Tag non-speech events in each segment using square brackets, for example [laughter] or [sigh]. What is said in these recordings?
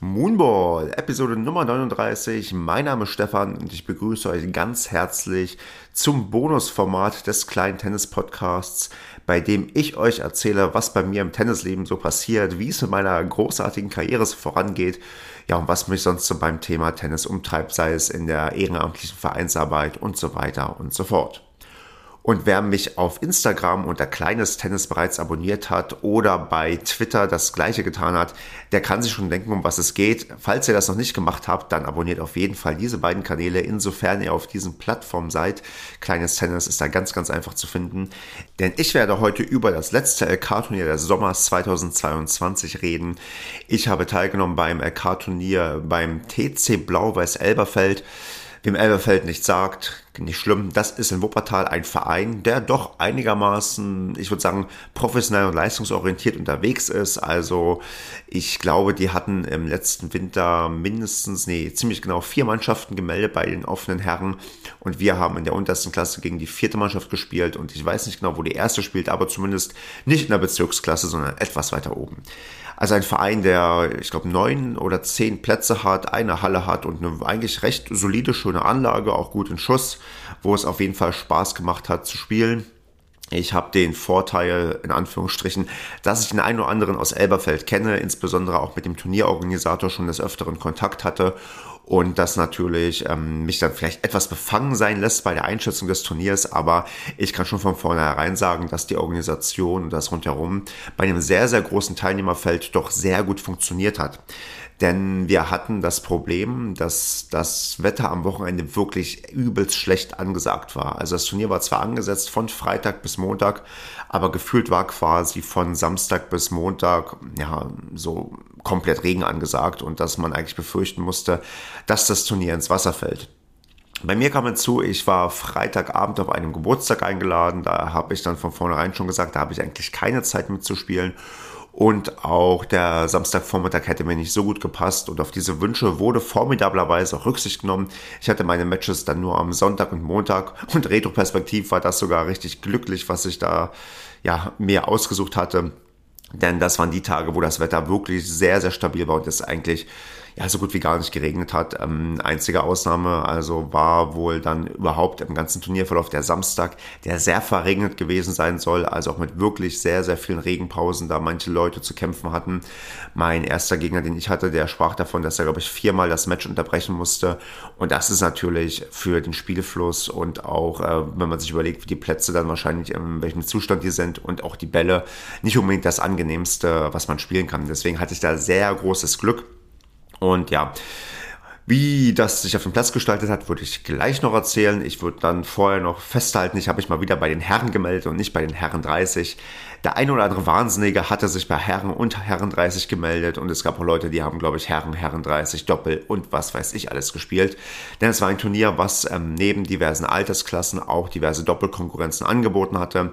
Moonball, Episode Nummer 39. Mein Name ist Stefan und ich begrüße euch ganz herzlich zum Bonusformat des kleinen Tennis-Podcasts, bei dem ich euch erzähle, was bei mir im Tennisleben so passiert, wie es mit meiner großartigen Karriere vorangeht, ja, und was mich sonst so beim Thema Tennis umtreibt, sei es in der ehrenamtlichen Vereinsarbeit und so weiter und so fort. Und wer mich auf Instagram unter Kleines Tennis bereits abonniert hat oder bei Twitter das gleiche getan hat, der kann sich schon denken, um was es geht. Falls ihr das noch nicht gemacht habt, dann abonniert auf jeden Fall diese beiden Kanäle, insofern ihr auf diesen Plattformen seid. Kleines Tennis ist da ganz, ganz einfach zu finden. Denn ich werde heute über das letzte LK-Turnier des Sommers 2022 reden. Ich habe teilgenommen beim LK-Turnier beim TC Blau-Weiß Elberfeld. Wem Elberfeld nicht sagt, nicht schlimm. Das ist in Wuppertal ein Verein, der doch einigermaßen, ich würde sagen, professionell und leistungsorientiert unterwegs ist. Also ich glaube, die hatten im letzten Winter mindestens, nee, ziemlich genau vier Mannschaften gemeldet bei den offenen Herren. Und wir haben in der untersten Klasse gegen die vierte Mannschaft gespielt. Und ich weiß nicht genau, wo die erste spielt, aber zumindest nicht in der Bezirksklasse, sondern etwas weiter oben. Also ein Verein, der, ich glaube, neun oder zehn Plätze hat, eine Halle hat und eine eigentlich recht solide, schöne Anlage, auch gut in Schuss, wo es auf jeden Fall Spaß gemacht hat zu spielen. Ich habe den Vorteil, in Anführungsstrichen, dass ich den einen oder anderen aus Elberfeld kenne, insbesondere auch mit dem Turnierorganisator schon des Öfteren Kontakt hatte und das natürlich ähm, mich dann vielleicht etwas befangen sein lässt bei der Einschätzung des Turniers, aber ich kann schon von vornherein sagen, dass die Organisation und das rundherum bei einem sehr, sehr großen Teilnehmerfeld doch sehr gut funktioniert hat. Denn wir hatten das Problem, dass das Wetter am Wochenende wirklich übelst schlecht angesagt war. Also das Turnier war zwar angesetzt von Freitag bis Montag, aber gefühlt war quasi von Samstag bis Montag, ja, so komplett Regen angesagt und dass man eigentlich befürchten musste, dass das Turnier ins Wasser fällt. Bei mir kam hinzu, ich war Freitagabend auf einem Geburtstag eingeladen. Da habe ich dann von vornherein schon gesagt, da habe ich eigentlich keine Zeit mitzuspielen. Und auch der Samstagvormittag hätte mir nicht so gut gepasst. Und auf diese Wünsche wurde formidablerweise auch Rücksicht genommen. Ich hatte meine Matches dann nur am Sonntag und Montag. Und retroperspektiv war das sogar richtig glücklich, was ich da ja mir ausgesucht hatte. Denn das waren die Tage, wo das Wetter wirklich sehr, sehr stabil war und es eigentlich ja so gut wie gar nicht geregnet hat. Ähm, einzige Ausnahme also war wohl dann überhaupt im ganzen Turnierverlauf der Samstag, der sehr verregnet gewesen sein soll, also auch mit wirklich sehr, sehr vielen Regenpausen, da manche Leute zu kämpfen hatten. Mein erster Gegner, den ich hatte, der sprach davon, dass er, glaube ich, viermal das Match unterbrechen musste. Und das ist natürlich für den Spielfluss und auch, äh, wenn man sich überlegt, wie die Plätze dann wahrscheinlich, in welchem Zustand die sind und auch die Bälle, nicht unbedingt das angenehmste, was man spielen kann. Deswegen hatte ich da sehr großes Glück. Und ja, wie das sich auf dem Platz gestaltet hat, würde ich gleich noch erzählen. Ich würde dann vorher noch festhalten, ich habe mich mal wieder bei den Herren gemeldet und nicht bei den Herren 30. Der ein oder andere Wahnsinnige hatte sich bei Herren und Herren 30 gemeldet und es gab auch Leute, die haben, glaube ich, Herren, Herren 30, Doppel und was weiß ich alles gespielt. Denn es war ein Turnier, was ähm, neben diversen Altersklassen auch diverse Doppelkonkurrenzen angeboten hatte.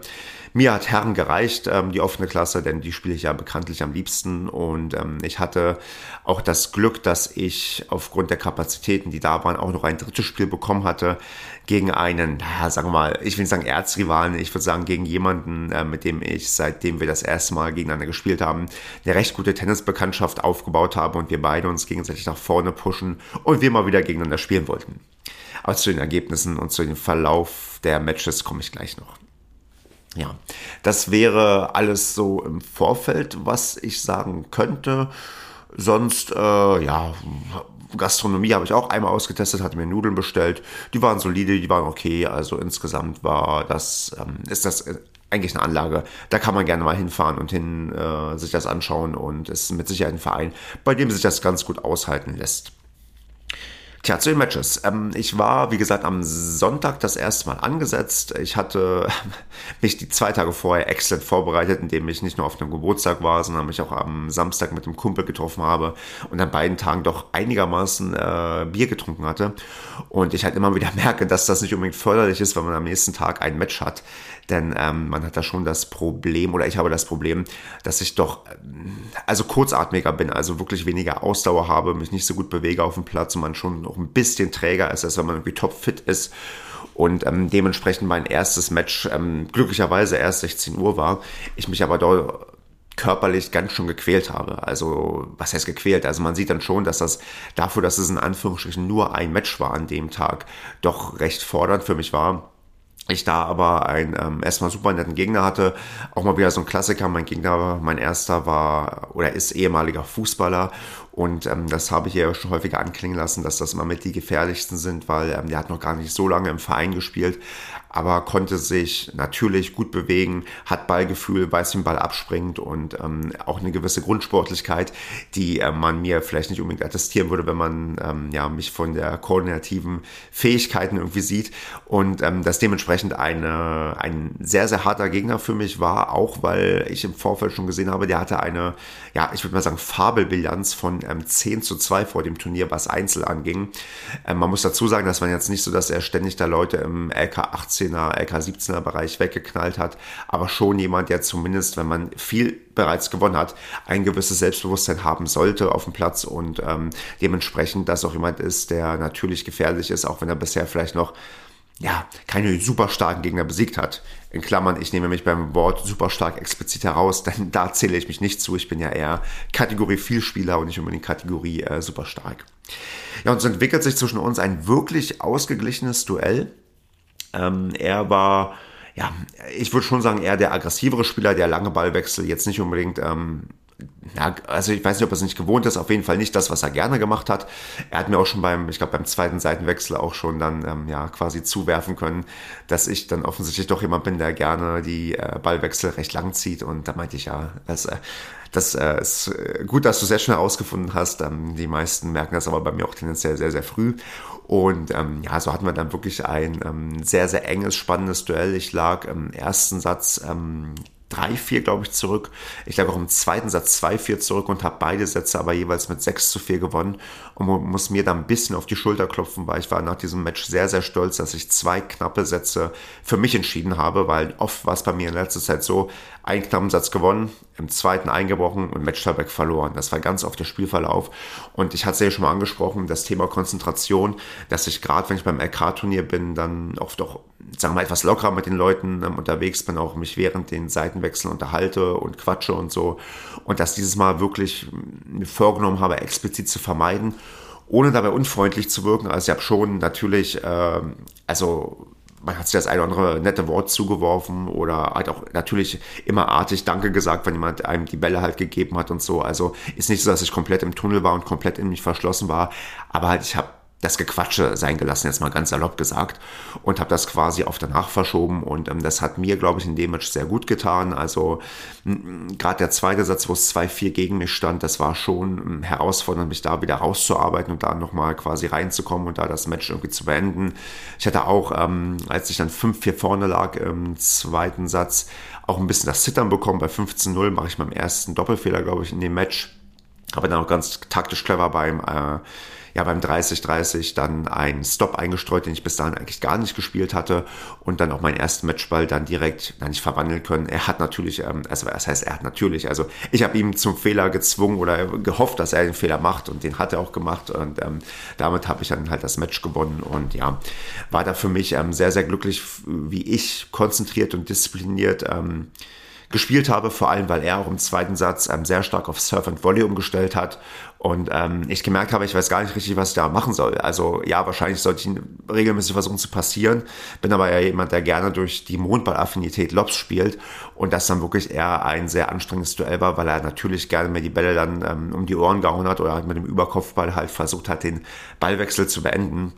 Mir hat Herren gereicht, ähm, die offene Klasse, denn die spiele ich ja bekanntlich am liebsten. Und ähm, ich hatte auch das Glück, dass ich aufgrund der Kapazitäten, die da waren, auch noch ein drittes Spiel bekommen hatte gegen einen, naja, sagen wir mal, ich will nicht sagen Erzrivalen, ich würde sagen gegen jemanden, äh, mit dem ich, seitdem wir das erste Mal gegeneinander gespielt haben, eine recht gute Tennisbekanntschaft aufgebaut habe und wir beide uns gegenseitig nach vorne pushen und wir mal wieder gegeneinander spielen wollten. Aber zu den Ergebnissen und zu dem Verlauf der Matches komme ich gleich noch. Ja, das wäre alles so im Vorfeld, was ich sagen könnte. Sonst, äh, ja, Gastronomie habe ich auch einmal ausgetestet, hatte mir Nudeln bestellt. Die waren solide, die waren okay. Also insgesamt war das, ähm, ist das eigentlich eine Anlage. Da kann man gerne mal hinfahren und hin äh, sich das anschauen und ist mit Sicherheit ein Verein, bei dem sich das ganz gut aushalten lässt. Tja, zu den Matches. Ähm, ich war, wie gesagt, am Sonntag das erste Mal angesetzt. Ich hatte [laughs] mich die zwei Tage vorher exzellent vorbereitet, indem ich nicht nur auf einem Geburtstag war, sondern mich auch am Samstag mit dem Kumpel getroffen habe und an beiden Tagen doch einigermaßen äh, Bier getrunken hatte. Und ich halt immer wieder [laughs] merke, dass das nicht unbedingt förderlich ist, wenn man am nächsten Tag ein Match hat. Denn ähm, man hat da schon das Problem, oder ich habe das Problem, dass ich doch ähm, also kurzatmiger bin, also wirklich weniger Ausdauer habe, mich nicht so gut bewege auf dem Platz und man schon noch ein bisschen träger ist, als wenn man irgendwie topfit ist. Und ähm, dementsprechend mein erstes Match ähm, glücklicherweise erst 16 Uhr war. Ich mich aber dort körperlich ganz schön gequält habe. Also, was heißt gequält? Also man sieht dann schon, dass das dafür, dass es in Anführungsstrichen nur ein Match war an dem Tag, doch recht fordernd für mich war ich da aber einen ähm, erstmal super netten Gegner hatte, auch mal wieder so ein Klassiker. Mein Gegner, mein erster war oder ist ehemaliger Fußballer. Und ähm, das habe ich ja schon häufiger anklingen lassen, dass das immer mit die gefährlichsten sind, weil ähm, der hat noch gar nicht so lange im Verein gespielt, aber konnte sich natürlich gut bewegen, hat Ballgefühl, weiß, wie ein Ball abspringt und ähm, auch eine gewisse Grundsportlichkeit, die äh, man mir vielleicht nicht unbedingt attestieren würde, wenn man ähm, ja, mich von der koordinativen Fähigkeiten irgendwie sieht. Und ähm, das dementsprechend eine, ein sehr, sehr harter Gegner für mich war, auch weil ich im Vorfeld schon gesehen habe, der hatte eine, ja, ich würde mal sagen, Fabelbilanz von ähm, 10 zu 2 vor dem Turnier, was Einzel anging. Ähm, man muss dazu sagen, das war jetzt nicht so, dass er ständig da Leute im LK 18 16er, LK 17er Bereich weggeknallt hat, aber schon jemand, der zumindest, wenn man viel bereits gewonnen hat, ein gewisses Selbstbewusstsein haben sollte auf dem Platz und ähm, dementsprechend das auch jemand ist, der natürlich gefährlich ist, auch wenn er bisher vielleicht noch ja, keine super starken Gegner besiegt hat. In Klammern, ich nehme mich beim Wort super stark explizit heraus, [laughs] denn da zähle ich mich nicht zu. Ich bin ja eher Kategorie Vielspieler und nicht unbedingt Kategorie äh, super stark. Ja, und so entwickelt sich zwischen uns ein wirklich ausgeglichenes Duell. Ähm, er war, ja, ich würde schon sagen, eher der aggressivere Spieler, der lange Ballwechsel jetzt nicht unbedingt ähm, ja, also ich weiß nicht, ob er es nicht gewohnt ist, auf jeden Fall nicht das, was er gerne gemacht hat. Er hat mir auch schon beim, ich glaube, beim zweiten Seitenwechsel auch schon dann ähm, ja quasi zuwerfen können, dass ich dann offensichtlich doch jemand bin, der gerne die äh, Ballwechsel recht lang zieht. Und da meinte ich ja, das, äh, das äh, ist äh, gut, dass du sehr schnell herausgefunden hast. Ähm, die meisten merken das aber bei mir auch tendenziell sehr, sehr früh. Und ähm, ja, so hatten wir dann wirklich ein ähm, sehr, sehr enges, spannendes Duell. Ich lag im ersten Satz ähm, 3-4, glaube ich, zurück. Ich lag auch im zweiten Satz 2-4 zurück und habe beide Sätze aber jeweils mit 6 zu 4 gewonnen und muss mir da ein bisschen auf die Schulter klopfen, weil ich war nach diesem Match sehr, sehr stolz, dass ich zwei knappe Sätze für mich entschieden habe, weil oft war es bei mir in letzter Zeit so, einen knappen Satz gewonnen, im zweiten eingebrochen und Match-Tiebreak verloren. Das war ganz oft der Spielverlauf. Und ich hatte es ja schon mal angesprochen, das Thema Konzentration, dass ich gerade, wenn ich beim LK-Turnier bin, dann oft auch, sagen wir mal, etwas lockerer mit den Leuten ähm, unterwegs bin, auch mich während den Seitenwechseln unterhalte und quatsche und so. Und dass dieses Mal wirklich mir vorgenommen habe, explizit zu vermeiden ohne dabei unfreundlich zu wirken. Also ich habe schon natürlich, äh, also man hat sich das eine oder andere nette Wort zugeworfen oder hat auch natürlich immer artig Danke gesagt, wenn jemand einem die Bälle halt gegeben hat und so. Also ist nicht so, dass ich komplett im Tunnel war und komplett in mich verschlossen war, aber halt ich habe das Gequatsche sein gelassen, jetzt mal ganz salopp gesagt, und habe das quasi auf danach verschoben. Und ähm, das hat mir, glaube ich, in dem Match sehr gut getan. Also gerade der zweite Satz, wo es 2-4 gegen mich stand, das war schon ähm, herausfordernd, mich da wieder rauszuarbeiten und da nochmal quasi reinzukommen und da das Match irgendwie zu beenden. Ich hatte auch, ähm, als ich dann 5-4 vorne lag im zweiten Satz, auch ein bisschen das Zittern bekommen. Bei 15-0 mache ich meinen ersten Doppelfehler, glaube ich, in dem Match. Aber dann auch ganz taktisch clever beim äh, ja beim 30-30 dann einen Stop eingestreut, den ich bis dahin eigentlich gar nicht gespielt hatte. Und dann auch meinen ersten Matchball dann direkt na, nicht verwandeln können. Er hat natürlich, ähm, also das heißt, er hat natürlich, also ich habe ihm zum Fehler gezwungen oder gehofft, dass er den Fehler macht und den hat er auch gemacht. Und ähm, damit habe ich dann halt das Match gewonnen. Und ja, war da für mich ähm, sehr, sehr glücklich, wie ich konzentriert und diszipliniert ähm, gespielt habe, vor allem weil er auch im zweiten Satz ähm, sehr stark auf Surf and Volley umgestellt hat und ähm, ich gemerkt habe, ich weiß gar nicht richtig, was ich da machen soll. Also ja, wahrscheinlich sollte ich regelmäßig versuchen zu passieren, bin aber ja jemand, der gerne durch die Mondball-Affinität Lobs spielt. Und das dann wirklich eher ein sehr anstrengendes Duell war, weil er natürlich gerne mir die Bälle dann ähm, um die Ohren gehauen hat oder halt mit dem Überkopfball halt versucht hat, den Ballwechsel zu beenden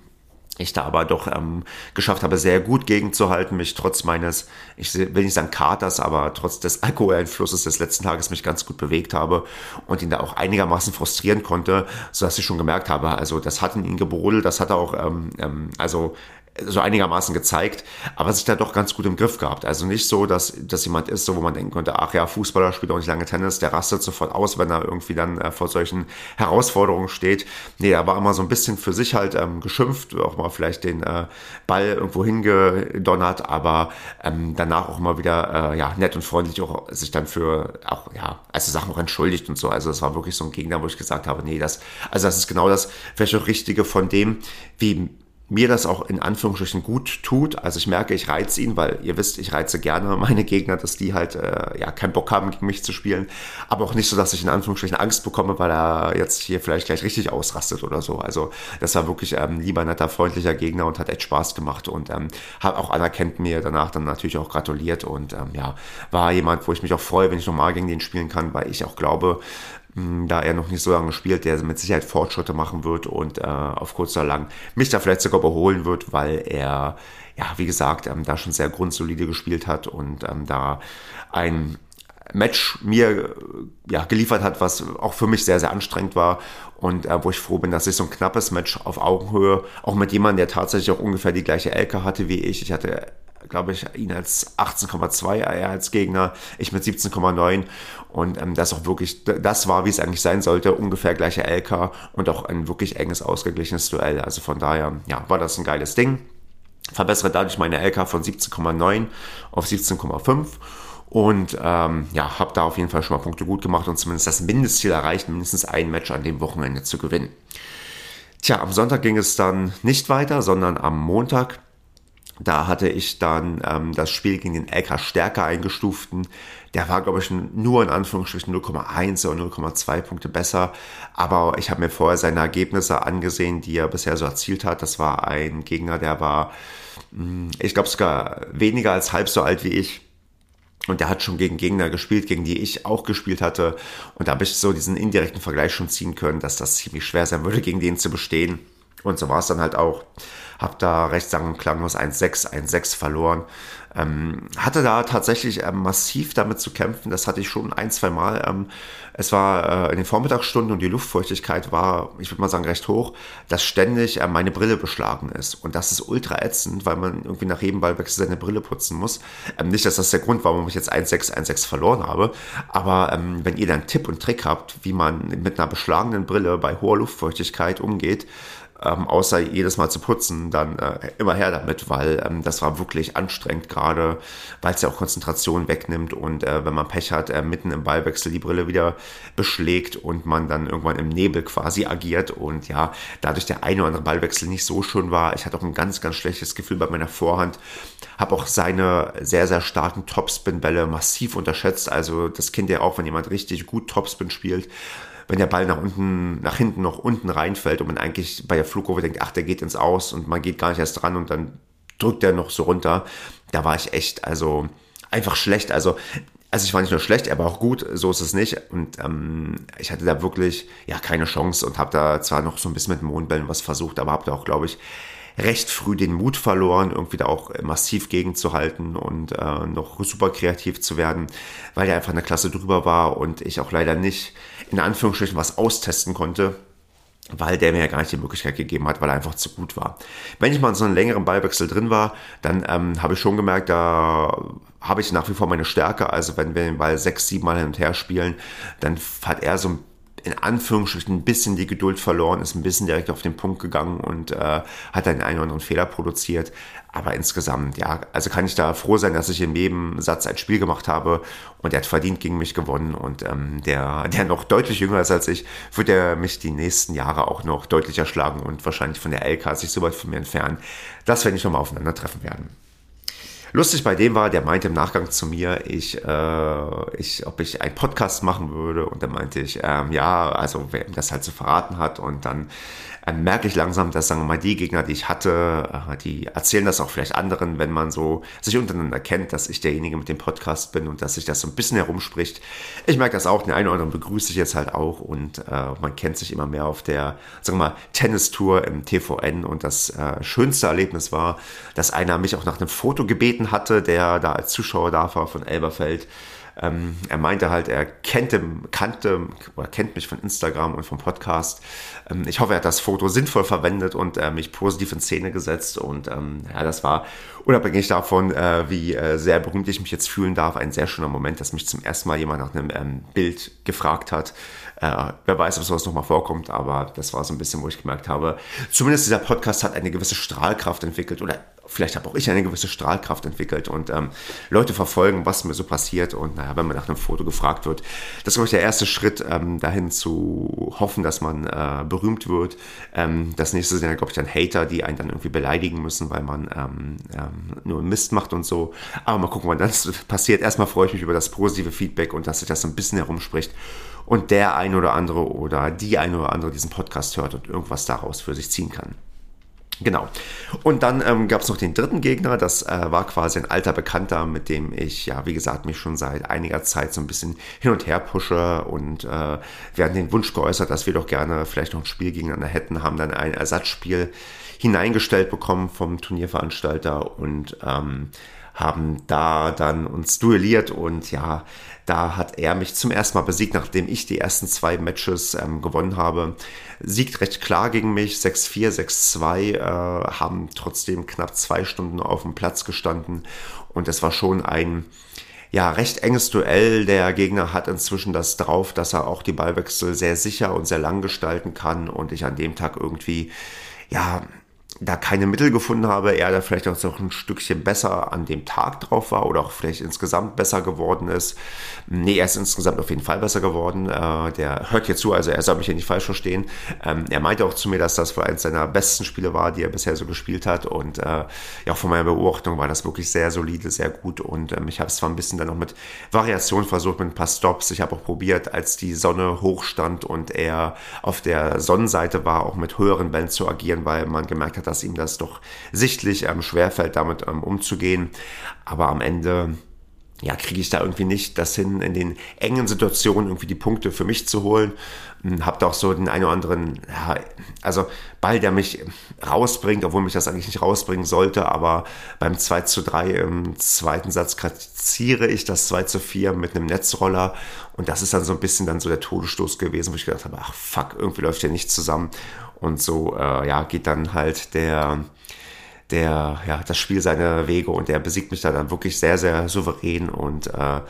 ich da aber doch ähm, geschafft habe, sehr gut gegenzuhalten, mich trotz meines, ich will nicht sagen Katers, aber trotz des Alkoholeinflusses des letzten Tages mich ganz gut bewegt habe und ihn da auch einigermaßen frustrieren konnte, so dass ich schon gemerkt habe, also das hat in ihn gebrodelt, das hat er auch, ähm, ähm, also so einigermaßen gezeigt, aber sich da doch ganz gut im Griff gehabt. Also nicht so, dass, dass jemand ist, so wo man denken könnte, ach ja, Fußballer spielt auch nicht lange Tennis, der rastet sofort aus, wenn er irgendwie dann äh, vor solchen Herausforderungen steht. Nee, er war immer so ein bisschen für sich halt ähm, geschimpft, auch mal vielleicht den äh, Ball irgendwo hingedonnert, aber ähm, danach auch immer wieder äh, ja, nett und freundlich auch sich dann für auch, ja, also Sachen auch entschuldigt und so. Also das war wirklich so ein Gegner, wo ich gesagt habe, nee, das, also das ist genau das auch Richtige von dem, wie mir das auch in Anführungsstrichen gut tut. Also ich merke, ich reize ihn, weil ihr wisst, ich reize gerne [laughs] meine Gegner, dass die halt äh, ja keinen Bock haben, gegen mich zu spielen. Aber auch nicht so, dass ich in Anführungsstrichen Angst bekomme, weil er jetzt hier vielleicht gleich richtig ausrastet oder so. Also das war wirklich ähm, lieber netter, freundlicher Gegner und hat echt Spaß gemacht und ähm, hat auch anerkennt mir danach dann natürlich auch gratuliert und ähm, ja, war jemand, wo ich mich auch freue, wenn ich nochmal gegen den spielen kann, weil ich auch glaube, da er noch nicht so lange spielt, der mit Sicherheit Fortschritte machen wird und äh, auf kurz oder lang mich da vielleicht sogar überholen wird, weil er, ja, wie gesagt, ähm, da schon sehr grundsolide gespielt hat und ähm, da ein Match mir ja, geliefert hat, was auch für mich sehr, sehr anstrengend war und äh, wo ich froh bin, dass ich so ein knappes Match auf Augenhöhe, auch mit jemandem, der tatsächlich auch ungefähr die gleiche LK hatte wie ich. Ich hatte glaube ich, ihn als 18,2, er als Gegner, ich mit 17,9 und ähm, das auch wirklich, das war, wie es eigentlich sein sollte, ungefähr gleiche LK und auch ein wirklich enges, ausgeglichenes Duell. Also von daher, ja, war das ein geiles Ding. Verbessere dadurch meine LK von 17,9 auf 17,5 und ähm, ja, habe da auf jeden Fall schon mal Punkte gut gemacht und zumindest das Mindestziel erreicht, mindestens ein Match an dem Wochenende zu gewinnen. Tja, am Sonntag ging es dann nicht weiter, sondern am Montag da hatte ich dann ähm, das Spiel gegen den LK stärker eingestuften. Der war, glaube ich, nur in Anführungsstrichen 0,1 oder 0,2 Punkte besser. Aber ich habe mir vorher seine Ergebnisse angesehen, die er bisher so erzielt hat. Das war ein Gegner, der war, hm, ich glaube, sogar weniger als halb so alt wie ich. Und der hat schon gegen Gegner gespielt, gegen die ich auch gespielt hatte. Und da habe ich so diesen indirekten Vergleich schon ziehen können, dass das ziemlich schwer sein würde, gegen den zu bestehen. Und so war es dann halt auch. Hab da recht sang- und klanglos 1-6, 1-6 verloren. Ähm, hatte da tatsächlich ähm, massiv damit zu kämpfen. Das hatte ich schon ein, zwei Mal. Ähm, es war äh, in den Vormittagsstunden und die Luftfeuchtigkeit war, ich würde mal sagen, recht hoch, dass ständig äh, meine Brille beschlagen ist. Und das ist ultra ätzend, weil man irgendwie nach jedem Ballwechsel seine Brille putzen muss. Ähm, nicht, dass das der Grund war, warum ich jetzt 1-6, 1-6 verloren habe. Aber ähm, wenn ihr dann Tipp und Trick habt, wie man mit einer beschlagenen Brille bei hoher Luftfeuchtigkeit umgeht, ähm, außer jedes Mal zu putzen, dann äh, immer her damit, weil ähm, das war wirklich anstrengend, gerade weil es ja auch Konzentration wegnimmt und äh, wenn man Pech hat, äh, mitten im Ballwechsel die Brille wieder beschlägt und man dann irgendwann im Nebel quasi agiert. Und ja, dadurch der eine oder andere Ballwechsel nicht so schön war. Ich hatte auch ein ganz, ganz schlechtes Gefühl bei meiner Vorhand, habe auch seine sehr, sehr starken Topspin-Bälle massiv unterschätzt, also das kennt ihr auch, wenn jemand richtig gut Topspin spielt, wenn der Ball nach unten, nach hinten noch unten reinfällt und man eigentlich bei der Flugkurve denkt, ach, der geht ins Aus und man geht gar nicht erst dran und dann drückt er noch so runter. Da war ich echt, also einfach schlecht. Also, also ich war nicht nur schlecht, er war auch gut, so ist es nicht. Und ähm, ich hatte da wirklich ja keine Chance und habe da zwar noch so ein bisschen mit Mondbällen was versucht, aber habe da auch, glaube ich, recht früh den Mut verloren, irgendwie da auch massiv gegenzuhalten und äh, noch super kreativ zu werden, weil er einfach eine Klasse drüber war und ich auch leider nicht in Anführungsstrichen was austesten konnte, weil der mir ja gar nicht die Möglichkeit gegeben hat, weil er einfach zu gut war. Wenn ich mal in so einem längeren Ballwechsel drin war, dann ähm, habe ich schon gemerkt, da habe ich nach wie vor meine Stärke. Also wenn wir den Ball sechs, sieben Mal hin und her spielen, dann hat er so ein in Anführungsstrichen ein bisschen die Geduld verloren, ist ein bisschen direkt auf den Punkt gegangen und äh, hat einen einen oder anderen Fehler produziert. Aber insgesamt, ja, also kann ich da froh sein, dass ich in jedem Satz ein Spiel gemacht habe und er hat verdient gegen mich gewonnen und ähm, der, der noch deutlich jünger ist als ich, wird er mich die nächsten Jahre auch noch deutlicher schlagen und wahrscheinlich von der LK sich so weit von mir entfernen, dass wir nicht nochmal aufeinandertreffen werden. Lustig bei dem war, der meinte im Nachgang zu mir, ich, äh, ich, ob ich einen Podcast machen würde. Und dann meinte ich, ähm, ja, also wer ihm das halt so verraten hat. Und dann äh, merke ich langsam, dass, sagen wir mal, die Gegner, die ich hatte, äh, die erzählen das auch vielleicht anderen, wenn man so sich untereinander kennt, dass ich derjenige mit dem Podcast bin und dass sich das so ein bisschen herumspricht. Ich merke das auch, den einen oder anderen begrüße ich jetzt halt auch und äh, man kennt sich immer mehr auf der, sagen wir mal, Tennistour im TVN und das äh, schönste Erlebnis war, dass einer mich auch nach einem Foto gebeten hatte, der da als Zuschauer da war von Elberfeld. Ähm, er meinte halt, er kannte, kannte oder kennt mich von Instagram und vom Podcast. Ähm, ich hoffe, er hat das Foto sinnvoll verwendet und äh, mich positiv in Szene gesetzt. Und ähm, ja, das war unabhängig davon, äh, wie äh, sehr berühmt ich mich jetzt fühlen darf, ein sehr schöner Moment, dass mich zum ersten Mal jemand nach einem ähm, Bild gefragt hat. Äh, wer weiß, ob sowas nochmal vorkommt, aber das war so ein bisschen, wo ich gemerkt habe, zumindest dieser Podcast hat eine gewisse Strahlkraft entwickelt oder vielleicht habe auch ich eine gewisse Strahlkraft entwickelt und ähm, Leute verfolgen, was mir so passiert. Und naja, wenn man nach einem Foto gefragt wird, das ist, glaube ich, der erste Schritt, ähm, dahin zu hoffen, dass man äh, berühmt wird. Ähm, das nächste sind ja, glaube ich, dann Hater, die einen dann irgendwie beleidigen müssen, weil man ähm, ähm, nur Mist macht und so. Aber mal gucken, wann das [laughs] passiert. Erstmal freue ich mich über das positive Feedback und dass sich das so ein bisschen herumspricht und der ein oder andere oder die ein oder andere diesen Podcast hört und irgendwas daraus für sich ziehen kann. Genau. Und dann ähm, gab es noch den dritten Gegner, das äh, war quasi ein alter Bekannter, mit dem ich, ja, wie gesagt, mich schon seit einiger Zeit so ein bisschen hin und her pushe und äh, wir hatten den Wunsch geäußert, dass wir doch gerne vielleicht noch ein Spiel gegeneinander hätten, haben dann ein Ersatzspiel hineingestellt bekommen vom Turnierveranstalter und ähm, haben da dann uns duelliert und ja, da hat er mich zum ersten Mal besiegt, nachdem ich die ersten zwei Matches ähm, gewonnen habe. Siegt recht klar gegen mich, 6-4, 6-2, äh, haben trotzdem knapp zwei Stunden auf dem Platz gestanden und es war schon ein ja, recht enges Duell. Der Gegner hat inzwischen das drauf, dass er auch die Ballwechsel sehr sicher und sehr lang gestalten kann und ich an dem Tag irgendwie ja, da keine Mittel gefunden habe, er da vielleicht auch noch ein Stückchen besser an dem Tag drauf war oder auch vielleicht insgesamt besser geworden ist. Nee, er ist insgesamt auf jeden Fall besser geworden. Äh, der hört hier zu, also er soll mich hier nicht falsch verstehen. Ähm, er meinte auch zu mir, dass das wohl eines seiner besten Spiele war, die er bisher so gespielt hat. Und äh, ja, von meiner Beobachtung war das wirklich sehr solide, sehr gut. Und ähm, ich habe es zwar ein bisschen dann noch mit Variation versucht, mit ein paar Stops. Ich habe auch probiert, als die Sonne hoch stand und er auf der Sonnenseite war, auch mit höheren Bällen zu agieren, weil man gemerkt hat, dass ihm das doch sichtlich ähm, schwerfällt, damit ähm, umzugehen. Aber am Ende ja, kriege ich da irgendwie nicht das hin, in den engen Situationen irgendwie die Punkte für mich zu holen. Hm, hab da auch so den einen oder anderen, ja, also Ball, der mich rausbringt, obwohl mich das eigentlich nicht rausbringen sollte, aber beim 2 zu 3 im zweiten Satz kratziere ich das 2 zu 4 mit einem Netzroller und das ist dann so ein bisschen dann so der Todesstoß gewesen, wo ich gedacht habe, ach fuck, irgendwie läuft hier nichts zusammen und so, äh, ja, geht dann halt der, der, ja, das Spiel seine Wege und der besiegt mich da dann wirklich sehr, sehr souverän und äh,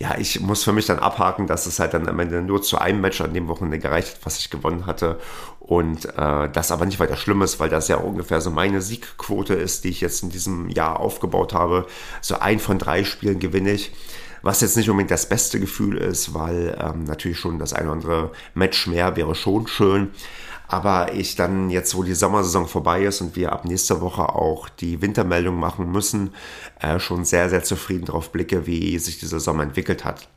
ja, ich muss für mich dann abhaken, dass es halt dann am Ende nur zu einem Match an dem Wochenende gereicht hat, was ich gewonnen hatte. Und äh, das aber nicht weiter schlimm ist, weil das ja ungefähr so meine Siegquote ist, die ich jetzt in diesem Jahr aufgebaut habe. So ein von drei Spielen gewinne ich. Was jetzt nicht unbedingt das beste Gefühl ist, weil ähm, natürlich schon das ein oder andere Match mehr wäre schon schön. Aber ich dann jetzt, wo die Sommersaison vorbei ist und wir ab nächster Woche auch die Wintermeldung machen müssen, äh, schon sehr, sehr zufrieden darauf blicke, wie sich dieser Sommer entwickelt hat.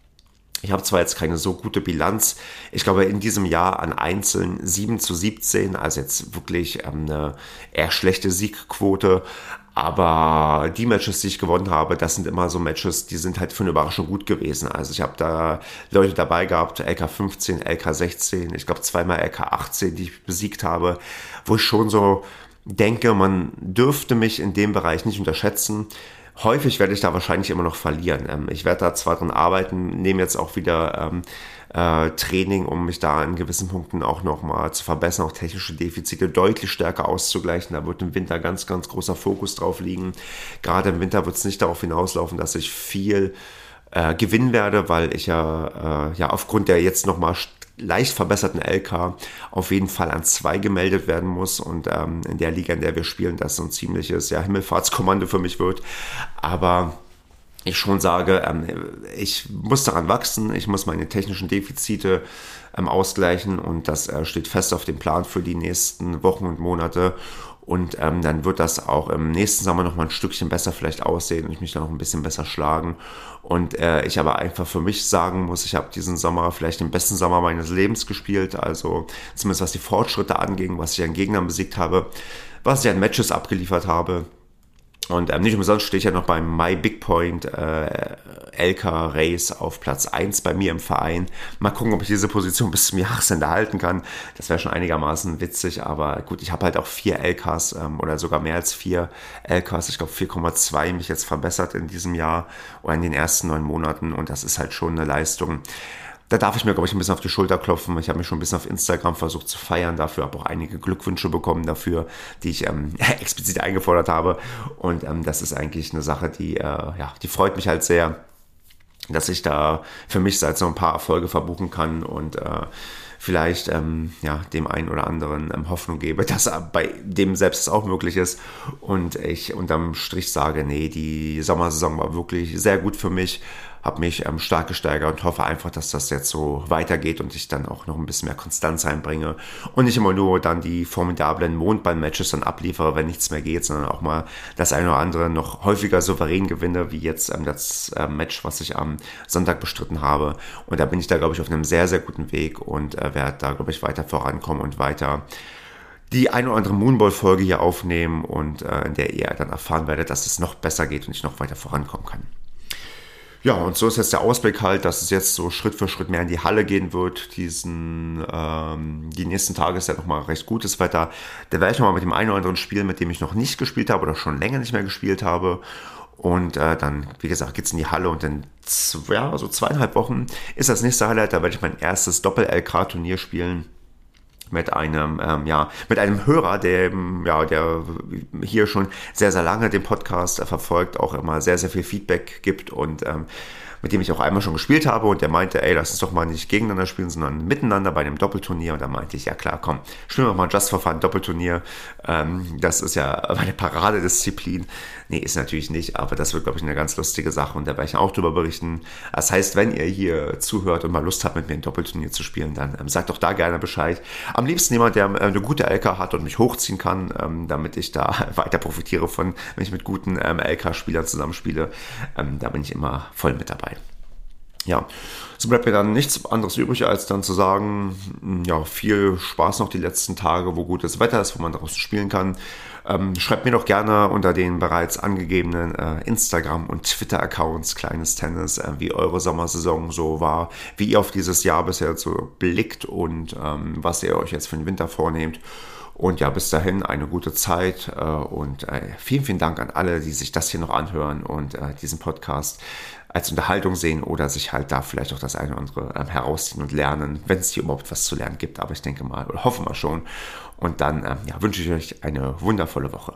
Ich habe zwar jetzt keine so gute Bilanz. Ich glaube, in diesem Jahr an Einzelnen 7 zu 17, also jetzt wirklich ähm, eine eher schlechte Siegquote. Aber die Matches, die ich gewonnen habe, das sind immer so Matches, die sind halt für eine Überraschung gut gewesen. Also ich habe da Leute dabei gehabt, LK 15, LK 16, ich glaube zweimal LK 18, die ich besiegt habe, wo ich schon so denke, man dürfte mich in dem Bereich nicht unterschätzen. Häufig werde ich da wahrscheinlich immer noch verlieren. Ähm, ich werde da zwar dran arbeiten, nehme jetzt auch wieder ähm, äh, Training, um mich da in gewissen Punkten auch nochmal zu verbessern, auch technische Defizite deutlich stärker auszugleichen. Da wird im Winter ganz, ganz großer Fokus drauf liegen. Gerade im Winter wird es nicht darauf hinauslaufen, dass ich viel äh, gewinnen werde, weil ich ja, äh, ja aufgrund der jetzt nochmal leicht verbesserten LK auf jeden Fall an zwei gemeldet werden muss und ähm, in der Liga, in der wir spielen, das so ein ziemliches ja, Himmelfahrtskommando für mich wird. Aber ich schon sage, ähm, ich muss daran wachsen, ich muss meine technischen Defizite ähm, ausgleichen und das äh, steht fest auf dem Plan für die nächsten Wochen und Monate. Und ähm, dann wird das auch im nächsten Sommer noch mal ein Stückchen besser vielleicht aussehen und ich mich dann noch ein bisschen besser schlagen. Und äh, ich aber einfach für mich sagen muss, ich habe diesen Sommer vielleicht den besten Sommer meines Lebens gespielt. Also zumindest was die Fortschritte anging, was ich an Gegnern besiegt habe, was ich an Matches abgeliefert habe. Und ähm, nicht umsonst stehe ich ja noch beim My Big Point äh, LK Race auf Platz 1 bei mir im Verein. Mal gucken, ob ich diese Position [laughs] bis zum Jahresende halten kann. Das wäre schon einigermaßen witzig, aber gut, ich habe halt auch vier LKs ähm, oder sogar mehr als vier LKs. Ich glaube 4,2 mich jetzt verbessert in diesem Jahr oder in den ersten neun Monaten und das ist halt schon eine Leistung da darf ich mir, glaube ich, ein bisschen auf die Schulter klopfen. Ich habe mich schon ein bisschen auf Instagram versucht zu feiern dafür, habe auch einige Glückwünsche bekommen dafür, die ich ähm, [laughs] explizit eingefordert habe. Und ähm, das ist eigentlich eine Sache, die, äh, ja, die freut mich halt sehr. dass ich da für mich seit so ein paar Erfolge verbuchen kann und äh, vielleicht ähm, ja, dem einen oder anderen ähm, Hoffnung gebe, [laughs] dass bei dem selbst auch möglich ist. Und ich unterm Strich sage, nee, die Sommersaison war wirklich sehr gut für mich habe mich ähm, stark gesteigert und hoffe einfach, dass das jetzt so weitergeht und ich dann auch noch ein bisschen mehr Konstanz reinbringe und nicht immer nur dann die formidablen Mondball-Matches dann abliefere, wenn nichts mehr geht, sondern auch mal das eine oder andere noch häufiger souverän gewinne, wie jetzt ähm, das äh, Match, was ich am Sonntag bestritten habe. Und da bin ich da, glaube ich, auf einem sehr, sehr guten Weg und äh, werde da, glaube ich, weiter vorankommen und weiter die eine oder andere Moonball-Folge hier aufnehmen und äh, in der ihr dann erfahren werdet, dass es noch besser geht und ich noch weiter vorankommen kann. Ja, und so ist jetzt der Ausblick halt, dass es jetzt so Schritt für Schritt mehr in die Halle gehen wird. Diesen, ähm, die nächsten Tage ist ja nochmal recht gutes Wetter. Da werde ich nochmal mit dem einen oder anderen spielen, mit dem ich noch nicht gespielt habe oder schon länger nicht mehr gespielt habe. Und äh, dann, wie gesagt, geht's in die Halle und in zwei, ja, so zweieinhalb Wochen ist das nächste Highlight. Da werde ich mein erstes Doppel-LK-Turnier spielen mit einem, ähm, ja, mit einem Hörer, der, ja, der hier schon sehr, sehr lange den Podcast verfolgt, auch immer sehr, sehr viel Feedback gibt und ähm, mit dem ich auch einmal schon gespielt habe und der meinte, ey, lass uns doch mal nicht gegeneinander spielen, sondern miteinander bei einem Doppelturnier. Und da meinte ich, ja klar, komm, spielen wir mal Just for Fun Doppelturnier. Ähm, das ist ja meine Paradedisziplin. Nee, ist natürlich nicht, aber das wird, glaube ich, eine ganz lustige Sache und da werde ich auch drüber berichten. Das heißt, wenn ihr hier zuhört und mal Lust habt, mit mir ein Doppelturnier zu spielen, dann ähm, sagt doch da gerne Bescheid. Am liebsten jemand, der äh, eine gute LK hat und mich hochziehen kann, ähm, damit ich da [laughs] weiter profitiere von, wenn ich mit guten ähm, LK-Spielern zusammenspiele. Ähm, da bin ich immer voll mit dabei ja, so bleibt mir dann nichts anderes übrig, als dann zu sagen, ja, viel Spaß noch die letzten Tage, wo gutes Wetter ist, wo man draußen spielen kann. Ähm, schreibt mir doch gerne unter den bereits angegebenen äh, Instagram- und Twitter-Accounts Kleines Tennis, äh, wie eure Sommersaison so war, wie ihr auf dieses Jahr bisher so blickt und ähm, was ihr euch jetzt für den Winter vornehmt. Und ja, bis dahin eine gute Zeit äh, und äh, vielen, vielen Dank an alle, die sich das hier noch anhören und äh, diesen Podcast als Unterhaltung sehen oder sich halt da vielleicht auch das eine oder andere ähm, herausziehen und lernen, wenn es hier überhaupt was zu lernen gibt. Aber ich denke mal, oder hoffen wir schon. Und dann ähm, ja, wünsche ich euch eine wundervolle Woche.